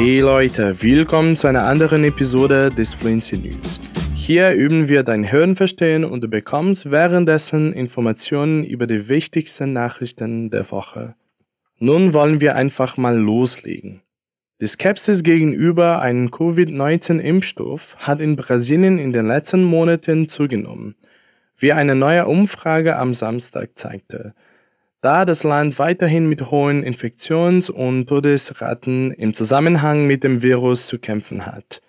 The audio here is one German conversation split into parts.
Hey Leute, willkommen zu einer anderen Episode des Fluency News. Hier üben wir dein Hören verstehen und du bekommst währenddessen Informationen über die wichtigsten Nachrichten der Woche. Nun wollen wir einfach mal loslegen. Die Skepsis gegenüber einem Covid-19-Impfstoff hat in Brasilien in den letzten Monaten zugenommen, wie eine neue Umfrage am Samstag zeigte da das Land weiterhin mit hohen Infektions- und Todesraten im Zusammenhang mit dem Virus zu kämpfen hat.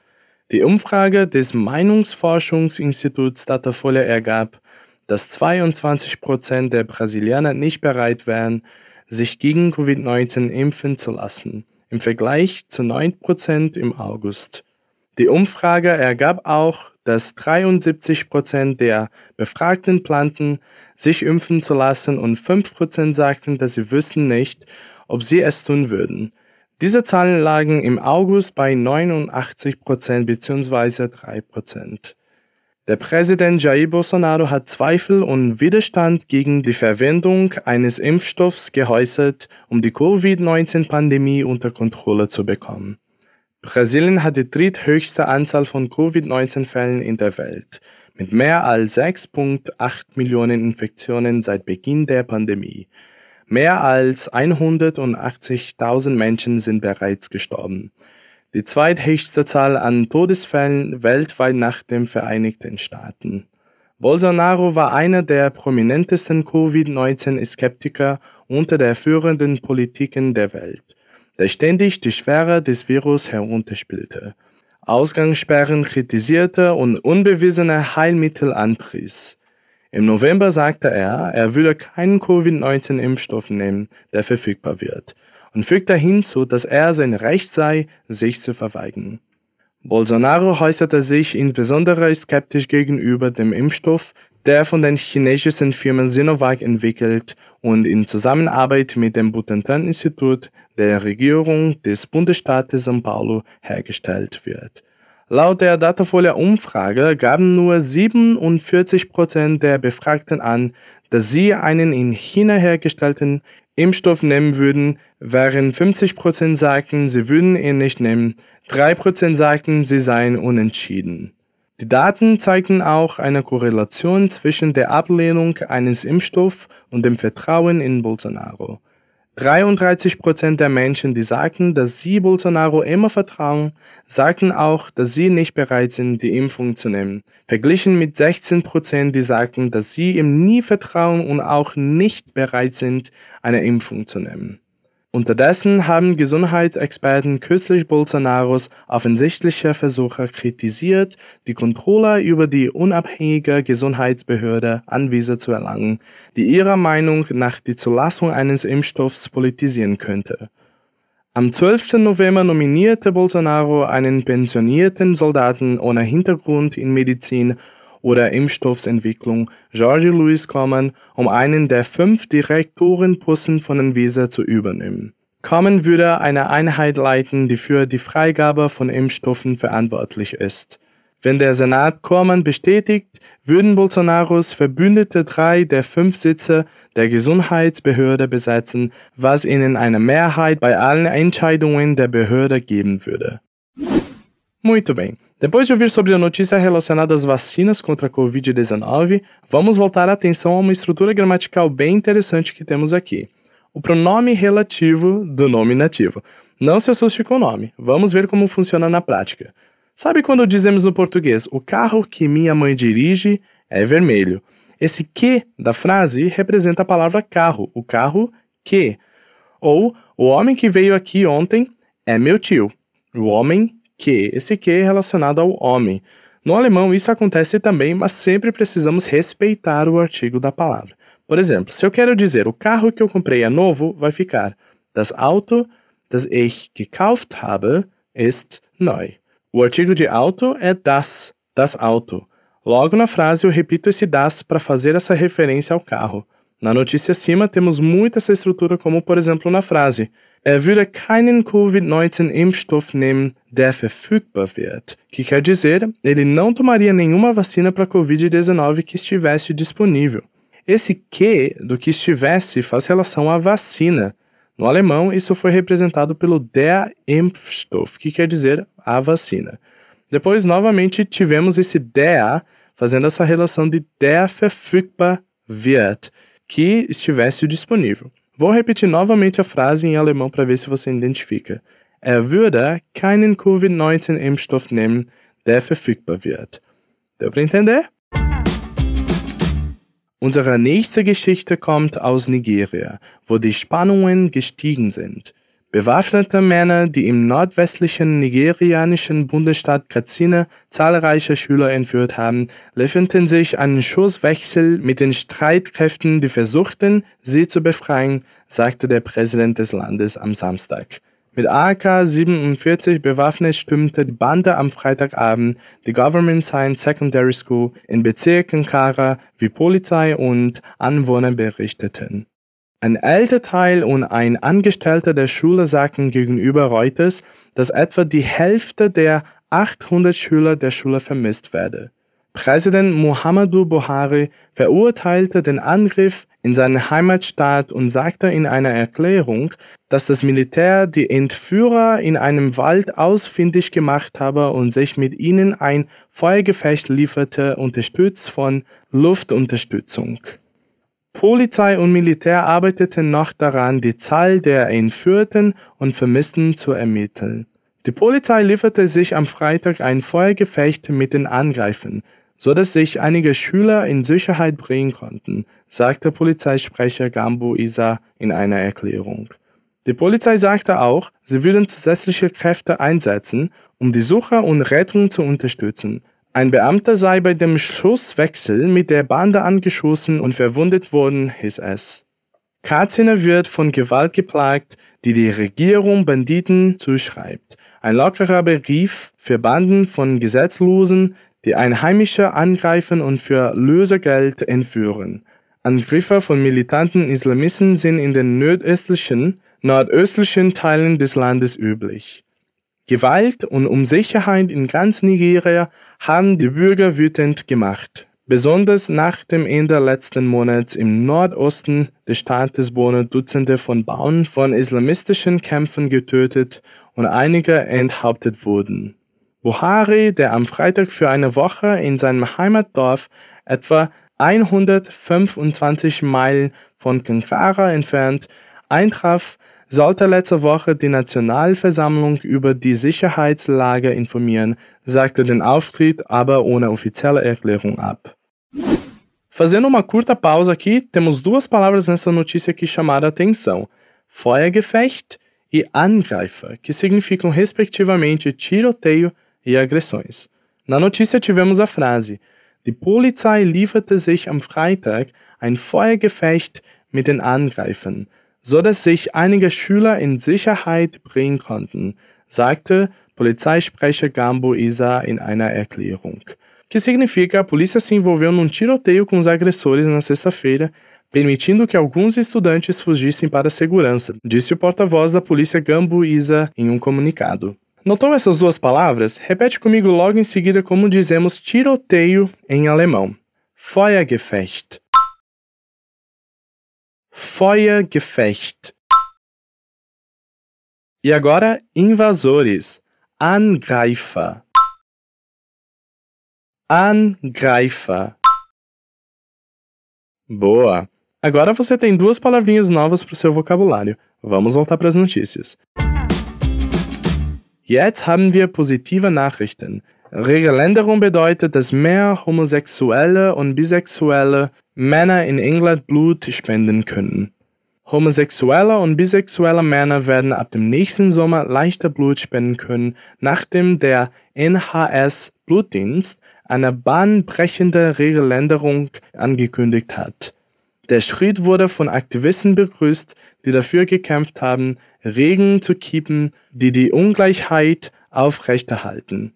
Die Umfrage des Meinungsforschungsinstituts Datafolia ergab, dass 22 Prozent der Brasilianer nicht bereit wären, sich gegen Covid-19 impfen zu lassen, im Vergleich zu 9 Prozent im August. Die Umfrage ergab auch, dass 73 Prozent der Befragten planten, sich impfen zu lassen und 5 Prozent sagten, dass sie wüssten nicht, ob sie es tun würden. Diese Zahlen lagen im August bei 89 Prozent bzw. 3 Prozent. Der Präsident Jair Bolsonaro hat Zweifel und Widerstand gegen die Verwendung eines Impfstoffs geäußert, um die Covid-19-Pandemie unter Kontrolle zu bekommen. Brasilien hat die dritthöchste Anzahl von Covid-19-Fällen in der Welt, mit mehr als 6,8 Millionen Infektionen seit Beginn der Pandemie. Mehr als 180.000 Menschen sind bereits gestorben. Die zweithöchste Zahl an Todesfällen weltweit nach den Vereinigten Staaten. Bolsonaro war einer der prominentesten Covid-19-Skeptiker unter der führenden Politiken der Welt der ständig die Schwere des Virus herunterspielte, Ausgangssperren kritisierte und unbewiesene Heilmittel anpries. Im November sagte er, er würde keinen Covid-19-Impfstoff nehmen, der verfügbar wird, und fügte hinzu, dass er sein Recht sei, sich zu verweigern. Bolsonaro äußerte sich insbesondere skeptisch gegenüber dem Impfstoff, der von den chinesischen Firmen Sinovac entwickelt und in Zusammenarbeit mit dem Butantan-Institut der Regierung des Bundesstaates São Paulo hergestellt wird. Laut der Datafolia-Umfrage gaben nur 47 Prozent der Befragten an, dass sie einen in China hergestellten Impfstoff nehmen würden, während 50 Prozent sagten, sie würden ihn nicht nehmen, 3 Prozent sagten, sie seien unentschieden. Die Daten zeigten auch eine Korrelation zwischen der Ablehnung eines Impfstoffs und dem Vertrauen in Bolsonaro. 33 Prozent der Menschen, die sagten, dass sie Bolsonaro immer vertrauen, sagten auch, dass sie nicht bereit sind, die Impfung zu nehmen. Verglichen mit 16 Prozent, die sagten, dass sie ihm nie vertrauen und auch nicht bereit sind, eine Impfung zu nehmen. Unterdessen haben Gesundheitsexperten kürzlich Bolsonaros offensichtliche Versuche kritisiert, die Kontrolle über die unabhängige Gesundheitsbehörde Anvisa zu erlangen, die ihrer Meinung nach die Zulassung eines Impfstoffs politisieren könnte. Am 12. November nominierte Bolsonaro einen pensionierten Soldaten ohne Hintergrund in Medizin oder Impfstoffentwicklung George Louis Common, um einen der fünf Direktorenposten von Anvisa zu übernehmen. Common würde eine Einheit leiten, die für die Freigabe von Impfstoffen verantwortlich ist. Wenn der Senat Corman bestätigt, würden Bolsonaros Verbündete drei der fünf Sitze der Gesundheitsbehörde besetzen, was ihnen eine Mehrheit bei allen Entscheidungen der Behörde geben würde. Muito bem. Depois de ouvir sobre a notícia relacionada às vacinas contra a Covid-19, vamos voltar a atenção a uma estrutura gramatical bem interessante que temos aqui. O pronome relativo do nominativo. Não se assuste com o nome, vamos ver como funciona na prática. Sabe quando dizemos no português o carro que minha mãe dirige é vermelho? Esse que da frase representa a palavra carro, o carro que. Ou o homem que veio aqui ontem é meu tio, o homem que, esse que é relacionado ao homem. No alemão isso acontece também, mas sempre precisamos respeitar o artigo da palavra. Por exemplo, se eu quero dizer o carro que eu comprei é novo, vai ficar Das Auto, das ich gekauft habe, ist neu. O artigo de auto é das, das Auto. Logo na frase eu repito esse das para fazer essa referência ao carro. Na notícia acima temos muito essa estrutura, como por exemplo na frase Er würde keinen Covid-19-Impfstoff nehmen, der verfügbar wird, que quer dizer, ele não tomaria nenhuma vacina para Covid-19 que estivesse disponível. Esse que do que estivesse faz relação à vacina. No alemão, isso foi representado pelo der Impfstoff, que quer dizer a vacina. Depois, novamente, tivemos esse der, fazendo essa relação de der verfügbar wird, que estivesse disponível. Vou repetir novamente a frase em alemão para ver se você identifica. Er würde keinen Covid-19-Impfstoff nehmen, der verfügbar wird. Deu para entender? Unsere nächste Geschichte kommt aus Nigeria, wo die Spannungen gestiegen sind. Bewaffnete Männer, die im nordwestlichen nigerianischen Bundesstaat Katsina zahlreiche Schüler entführt haben, lieferten sich einen Schusswechsel mit den Streitkräften, die versuchten, sie zu befreien, sagte der Präsident des Landes am Samstag. Mit AK-47 bewaffnet stürmte die Bande am Freitagabend die Government Science Secondary School in Bezirk Ankara, wie Polizei und Anwohner berichteten. Ein Elternteil und ein Angestellter der Schule sagten gegenüber Reuters, dass etwa die Hälfte der 800 Schüler der Schule vermisst werde. Präsident Muhammadu Buhari verurteilte den Angriff in seiner Heimatstaat und sagte in einer Erklärung, dass das Militär die Entführer in einem Wald ausfindig gemacht habe und sich mit ihnen ein Feuergefecht lieferte, unterstützt von Luftunterstützung. Polizei und Militär arbeiteten noch daran, die Zahl der Entführten und Vermissten zu ermitteln. Die Polizei lieferte sich am Freitag ein Feuergefecht mit den Angreifern, so dass sich einige Schüler in Sicherheit bringen konnten, sagte Polizeisprecher Gambo Isa in einer Erklärung. Die Polizei sagte auch, sie würden zusätzliche Kräfte einsetzen, um die Suche und Rettung zu unterstützen, ein Beamter sei bei dem Schusswechsel mit der Bande angeschossen und verwundet worden, hieß es. Katziner wird von Gewalt geplagt, die die Regierung Banditen zuschreibt. Ein lockerer Brief für Banden von Gesetzlosen, die Einheimische angreifen und für Lösegeld entführen. Angriffe von militanten Islamisten sind in den nordöstlichen, nordöstlichen Teilen des Landes üblich. Gewalt und Unsicherheit in ganz Nigeria haben die Bürger wütend gemacht. Besonders nach dem Ende letzten Monats im Nordosten des Staates wurden Dutzende von Bauern von islamistischen Kämpfen getötet und einige enthauptet wurden. Buhari, der am Freitag für eine Woche in seinem Heimatdorf etwa 125 Meilen von Kankara entfernt eintraf, sollte letzte Woche die Nationalversammlung über die Sicherheitslage informieren, sagte den Auftritt aber ohne offizielle Erklärung ab. Fazendo uma curta pausa aqui, temos duas palavras nessa notícia que chamaram a atenção: Feuergefecht e Angreifer, que significam respectivamente tiroteio e agressões. Na notícia tivemos a frase: Die Polizei lieferte sich am Freitag ein Feuergefecht mit den Angreifern, so dass sich einige Schüler in Sicherheit bringen konnten, sagte Polizeisprecher Gambo Isa in einer Erklärung. Que significa a polícia se envolveu num tiroteio com os agressores na sexta-feira, permitindo que alguns estudantes fugissem para a segurança, disse o porta-voz da polícia Gambo Isa em um comunicado. Notou essas duas palavras? Repete comigo logo em seguida como dizemos tiroteio em alemão. Feuergefecht. Feuergefecht. E agora, invasores. Angreifer. Angreifer. Boa! Agora você tem duas palavrinhas novas para o seu vocabulário. Vamos voltar para as notícias. Jetzt haben wir positive Nachrichten. Regeländerung bedeutet, dass mehr Homosexuelle und Bisexuelle Männer in England Blut spenden können. Homosexuelle und bisexuelle Männer werden ab dem nächsten Sommer leichter Blut spenden können, nachdem der NHS Blutdienst eine bahnbrechende Regeländerung angekündigt hat. Der Schritt wurde von Aktivisten begrüßt, die dafür gekämpft haben, Regeln zu kippen, die die Ungleichheit aufrechterhalten.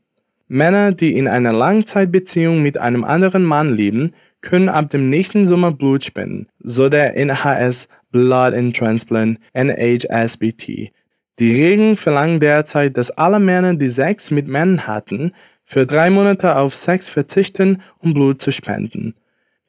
Männer, die in einer Langzeitbeziehung mit einem anderen Mann leben, können ab dem nächsten Sommer Blut spenden, so der NHS Blood and Transplant NHSBT. Die Regeln verlangen derzeit, dass alle Männer, die Sex mit Männern hatten, für drei Monate auf Sex verzichten, um Blut zu spenden.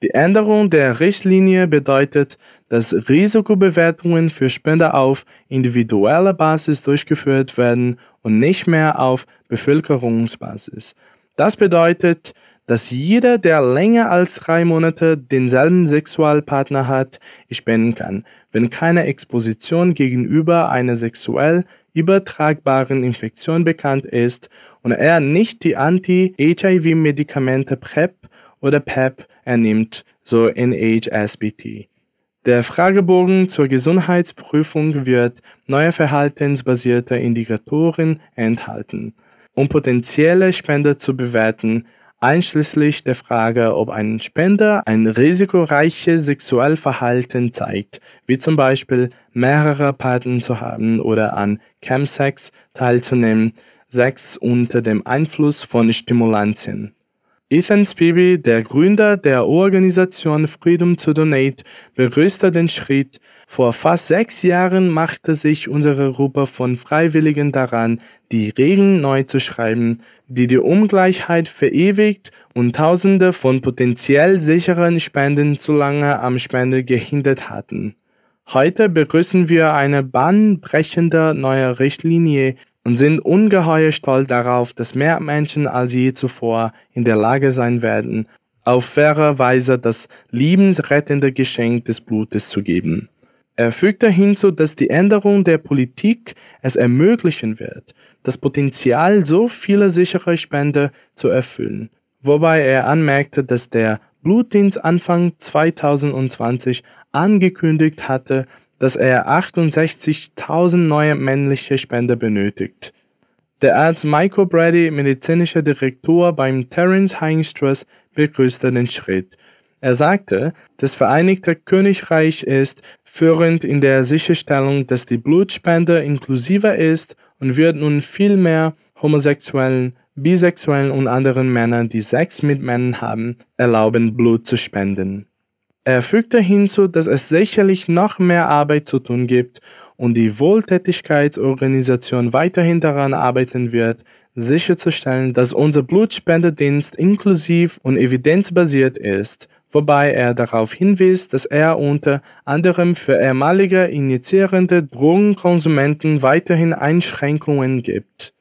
Die Änderung der Richtlinie bedeutet, dass Risikobewertungen für Spender auf individueller Basis durchgeführt werden und nicht mehr auf Bevölkerungsbasis. Das bedeutet, dass jeder, der länger als drei Monate denselben Sexualpartner hat, spenden kann, wenn keine Exposition gegenüber einer sexuell übertragbaren Infektion bekannt ist und er nicht die Anti-HIV-Medikamente PrEP oder PEP ernimmt, so NHSBT. Der Fragebogen zur Gesundheitsprüfung wird neue verhaltensbasierte Indikatoren enthalten, um potenzielle Spender zu bewerten, einschließlich der Frage, ob ein Spender ein risikoreiches Sexualverhalten zeigt, wie zum Beispiel mehrere Partner zu haben oder an Chemsex teilzunehmen, Sex unter dem Einfluss von Stimulantien. Ethan Spivey, der Gründer der Organisation Freedom to Donate, begrüßte den Schritt. Vor fast sechs Jahren machte sich unsere Gruppe von Freiwilligen daran, die Regeln neu zu schreiben, die die Ungleichheit verewigt und Tausende von potenziell sicheren Spenden zu lange am Spende gehindert hatten. Heute begrüßen wir eine bahnbrechende neue Richtlinie, und sind ungeheuer stolz darauf, dass mehr Menschen als je zuvor in der Lage sein werden, auf faire Weise das liebensrettende Geschenk des Blutes zu geben. Er fügte hinzu, dass die Änderung der Politik es ermöglichen wird, das Potenzial so vieler sicherer Spender zu erfüllen, wobei er anmerkte, dass der Blutdienst Anfang 2020 angekündigt hatte, dass er 68.000 neue männliche Spender benötigt. Der Arzt Michael Brady, medizinischer Direktor beim Terence Heinz Trust, begrüßte den Schritt. Er sagte, das Vereinigte Königreich ist führend in der Sicherstellung, dass die Blutspende inklusiver ist und wird nun viel mehr Homosexuellen, Bisexuellen und anderen Männern, die Sex mit Männern haben, erlauben, Blut zu spenden. Er fügte hinzu, dass es sicherlich noch mehr Arbeit zu tun gibt und die Wohltätigkeitsorganisation weiterhin daran arbeiten wird, sicherzustellen, dass unser Blutspendedienst inklusiv und evidenzbasiert ist, wobei er darauf hinwies, dass er unter anderem für ehemalige injizierende Drogenkonsumenten weiterhin Einschränkungen gibt.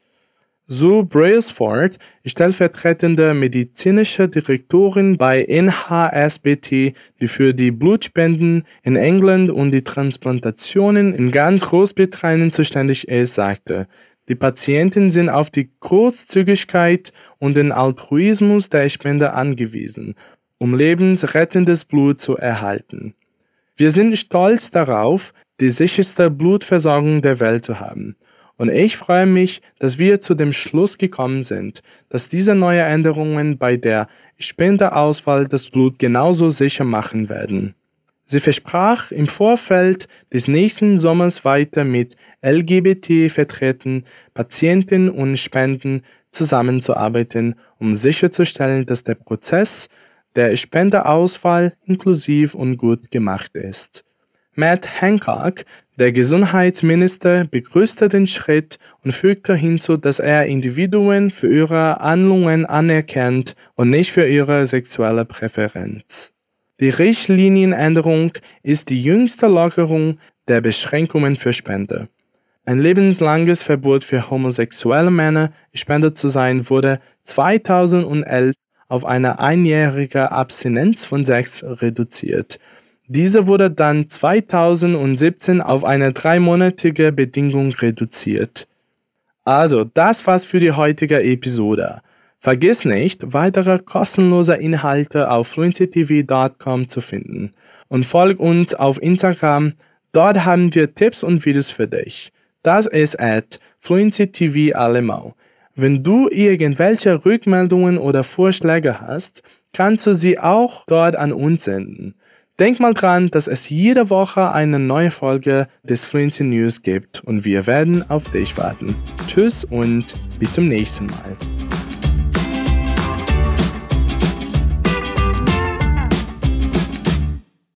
Sue Brailsford, stellvertretende medizinische Direktorin bei NHSBT, die für die Blutspenden in England und die Transplantationen in ganz Großbritannien zuständig ist, sagte, die Patienten sind auf die Großzügigkeit und den Altruismus der Spender angewiesen, um lebensrettendes Blut zu erhalten. Wir sind stolz darauf, die sicherste Blutversorgung der Welt zu haben. Und ich freue mich, dass wir zu dem Schluss gekommen sind, dass diese neuen Änderungen bei der Spenderauswahl das Blut genauso sicher machen werden. Sie versprach im Vorfeld des nächsten Sommers weiter mit LGBT-Vertretern, Patienten und Spenden zusammenzuarbeiten, um sicherzustellen, dass der Prozess der Spenderauswahl inklusiv und gut gemacht ist. Matt Hancock, der Gesundheitsminister, begrüßte den Schritt und fügte hinzu, dass er Individuen für ihre Handlungen anerkennt und nicht für ihre sexuelle Präferenz. Die Richtlinienänderung ist die jüngste Lockerung der Beschränkungen für Spende. Ein lebenslanges Verbot für homosexuelle Männer, Spender zu sein, wurde 2011 auf eine einjährige Abstinenz von Sex reduziert diese wurde dann 2017 auf eine dreimonatige Bedingung reduziert. Also, das war's für die heutige Episode. Vergiss nicht, weitere kostenlose Inhalte auf fluencytv.com zu finden. Und folg uns auf Instagram, dort haben wir Tipps und Videos für dich. Das ist at fluencytv Alemau. Wenn du irgendwelche Rückmeldungen oder Vorschläge hast, kannst du sie auch dort an uns senden. Denk mal dran, dass es jede Woche eine neue Folge des Fluency News gibt und wir werden auf dich warten. Tschüss und bis zum nächsten Mal.